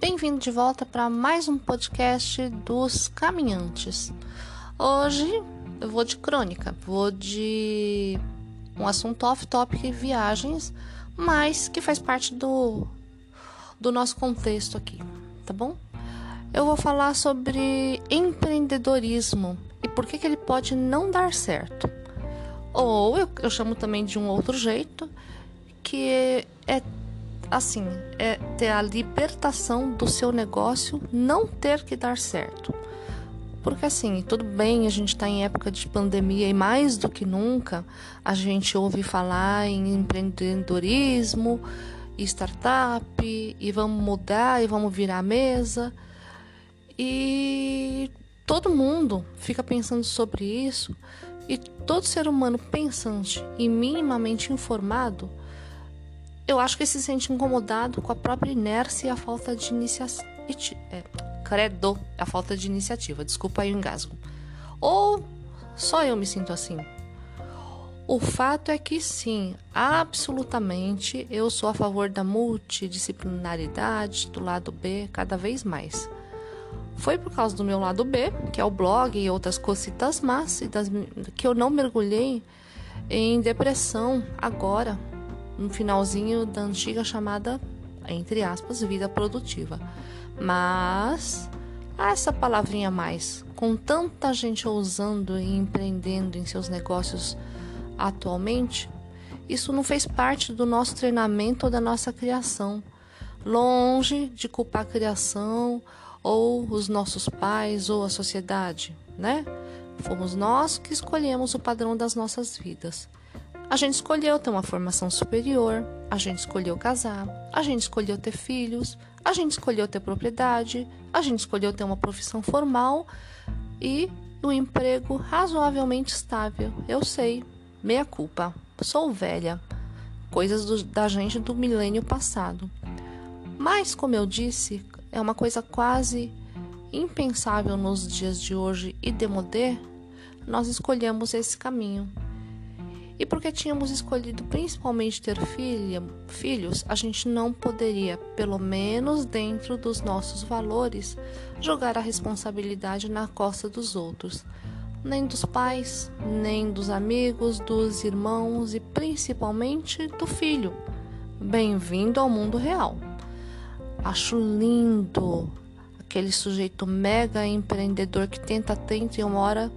bem-vindo de volta para mais um podcast dos Caminhantes. Hoje eu vou de crônica, vou de um assunto off-topic viagens, mas que faz parte do, do nosso contexto aqui, tá bom? Eu vou falar sobre empreendedorismo e por que, que ele pode não dar certo. Ou eu, eu chamo também de um outro jeito, que é assim, é ter a libertação do seu negócio não ter que dar certo. Porque assim, tudo bem, a gente está em época de pandemia e mais do que nunca a gente ouve falar em empreendedorismo, startup, e vamos mudar e vamos virar a mesa. E todo mundo fica pensando sobre isso, e todo ser humano pensante e minimamente informado eu acho que se sente incomodado com a própria inércia e a falta de iniciativa. É, credo, a falta de iniciativa. Desculpa aí o engasgo. Ou só eu me sinto assim? O fato é que sim, absolutamente eu sou a favor da multidisciplinaridade, do lado B, cada vez mais. Foi por causa do meu lado B, que é o blog e outras cositas más, que eu não mergulhei em depressão agora, no finalzinho da antiga chamada, entre aspas, vida produtiva. Mas essa palavrinha mais, com tanta gente ousando e empreendendo em seus negócios atualmente, isso não fez parte do nosso treinamento ou da nossa criação. Longe de culpar a criação ou os nossos pais ou a sociedade, né? Fomos nós que escolhemos o padrão das nossas vidas. A gente escolheu ter uma formação superior, a gente escolheu casar, a gente escolheu ter filhos, a gente escolheu ter propriedade, a gente escolheu ter uma profissão formal e um emprego razoavelmente estável. Eu sei, meia culpa, sou velha, coisas do, da gente do milênio passado. Mas, como eu disse, é uma coisa quase impensável nos dias de hoje e demodê, nós escolhemos esse caminho. E porque tínhamos escolhido principalmente ter filha, filhos, a gente não poderia, pelo menos dentro dos nossos valores, jogar a responsabilidade na costa dos outros, nem dos pais, nem dos amigos, dos irmãos e principalmente do filho. Bem-vindo ao mundo real. Acho lindo aquele sujeito mega empreendedor que tenta, tenta e uma hora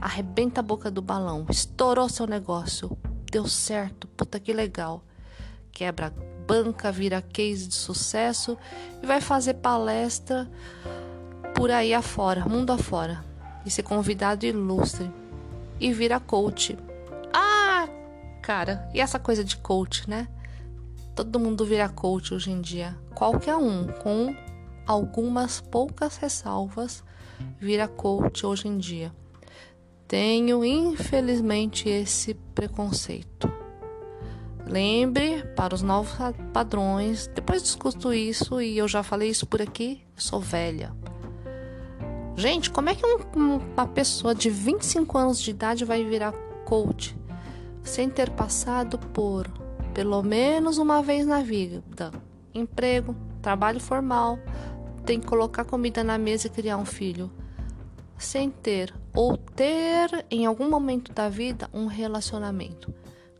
arrebenta a boca do balão, estourou seu negócio, deu certo, puta que legal. Quebra banca, vira case de sucesso e vai fazer palestra por aí afora, mundo afora. E ser convidado ilustre. E vira coach. Ah, cara, e essa coisa de coach, né? Todo mundo vira coach hoje em dia. Qualquer um, com algumas poucas ressalvas, vira coach hoje em dia. Tenho, infelizmente, esse preconceito. Lembre para os novos padrões. Depois discuto isso e eu já falei isso por aqui. Sou velha. Gente, como é que um, uma pessoa de 25 anos de idade vai virar coach sem ter passado por pelo menos uma vez na vida emprego, trabalho formal, tem que colocar comida na mesa e criar um filho? sem ter ou ter em algum momento da vida um relacionamento.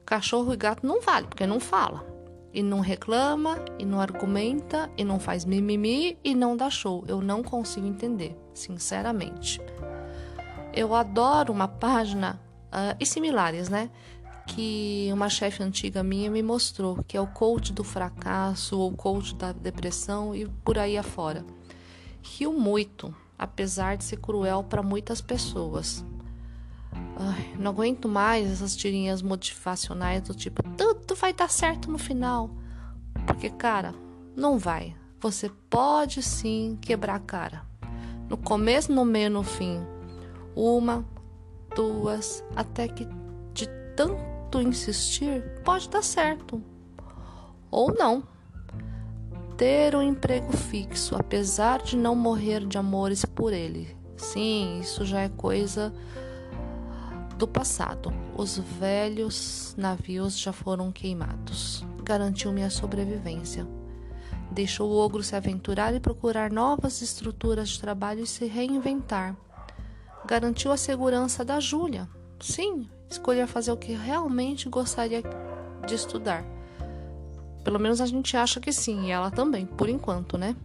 Cachorro e gato não vale, porque não fala. E não reclama, e não argumenta, e não faz mimimi, e não dá show. Eu não consigo entender, sinceramente. Eu adoro uma página, uh, e similares, né? Que uma chefe antiga minha me mostrou, que é o coach do fracasso, ou coach da depressão, e por aí afora. Rio muito apesar de ser cruel para muitas pessoas. Ai, não aguento mais essas tirinhas motivacionais do tipo, tudo vai dar certo no final. Porque, cara, não vai. você pode sim quebrar a cara. No começo, no meio, no fim. Uma, duas, até que de tanto insistir, pode dar certo. Ou não. Ter um emprego fixo, apesar de não morrer de amores por ele. Sim, isso já é coisa do passado. Os velhos navios já foram queimados. Garantiu minha sobrevivência. Deixou o ogro se aventurar e procurar novas estruturas de trabalho e se reinventar. Garantiu a segurança da Júlia. Sim, escolher fazer o que realmente gostaria de estudar. Pelo menos a gente acha que sim, e ela também, por enquanto, né?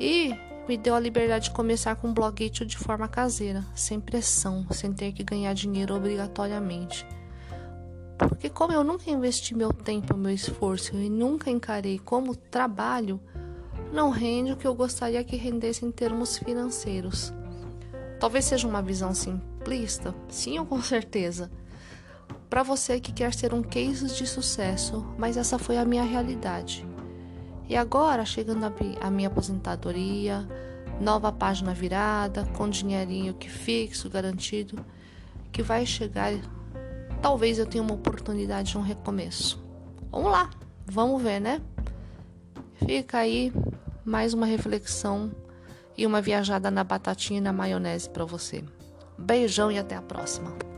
E me deu a liberdade de começar com um bloguete de forma caseira, sem pressão, sem ter que ganhar dinheiro obrigatoriamente. Porque como eu nunca investi meu tempo, meu esforço e nunca encarei como trabalho, não rende o que eu gostaria que rendesse em termos financeiros. Talvez seja uma visão simplista, sim com certeza. Para você que quer ser um case de sucesso, mas essa foi a minha realidade. E agora, chegando a minha aposentadoria, nova página virada, com dinheirinho que fixo, garantido, que vai chegar, talvez eu tenha uma oportunidade de um recomeço. Vamos lá, vamos ver, né? Fica aí mais uma reflexão e uma viajada na batatinha e na maionese para você. Beijão e até a próxima.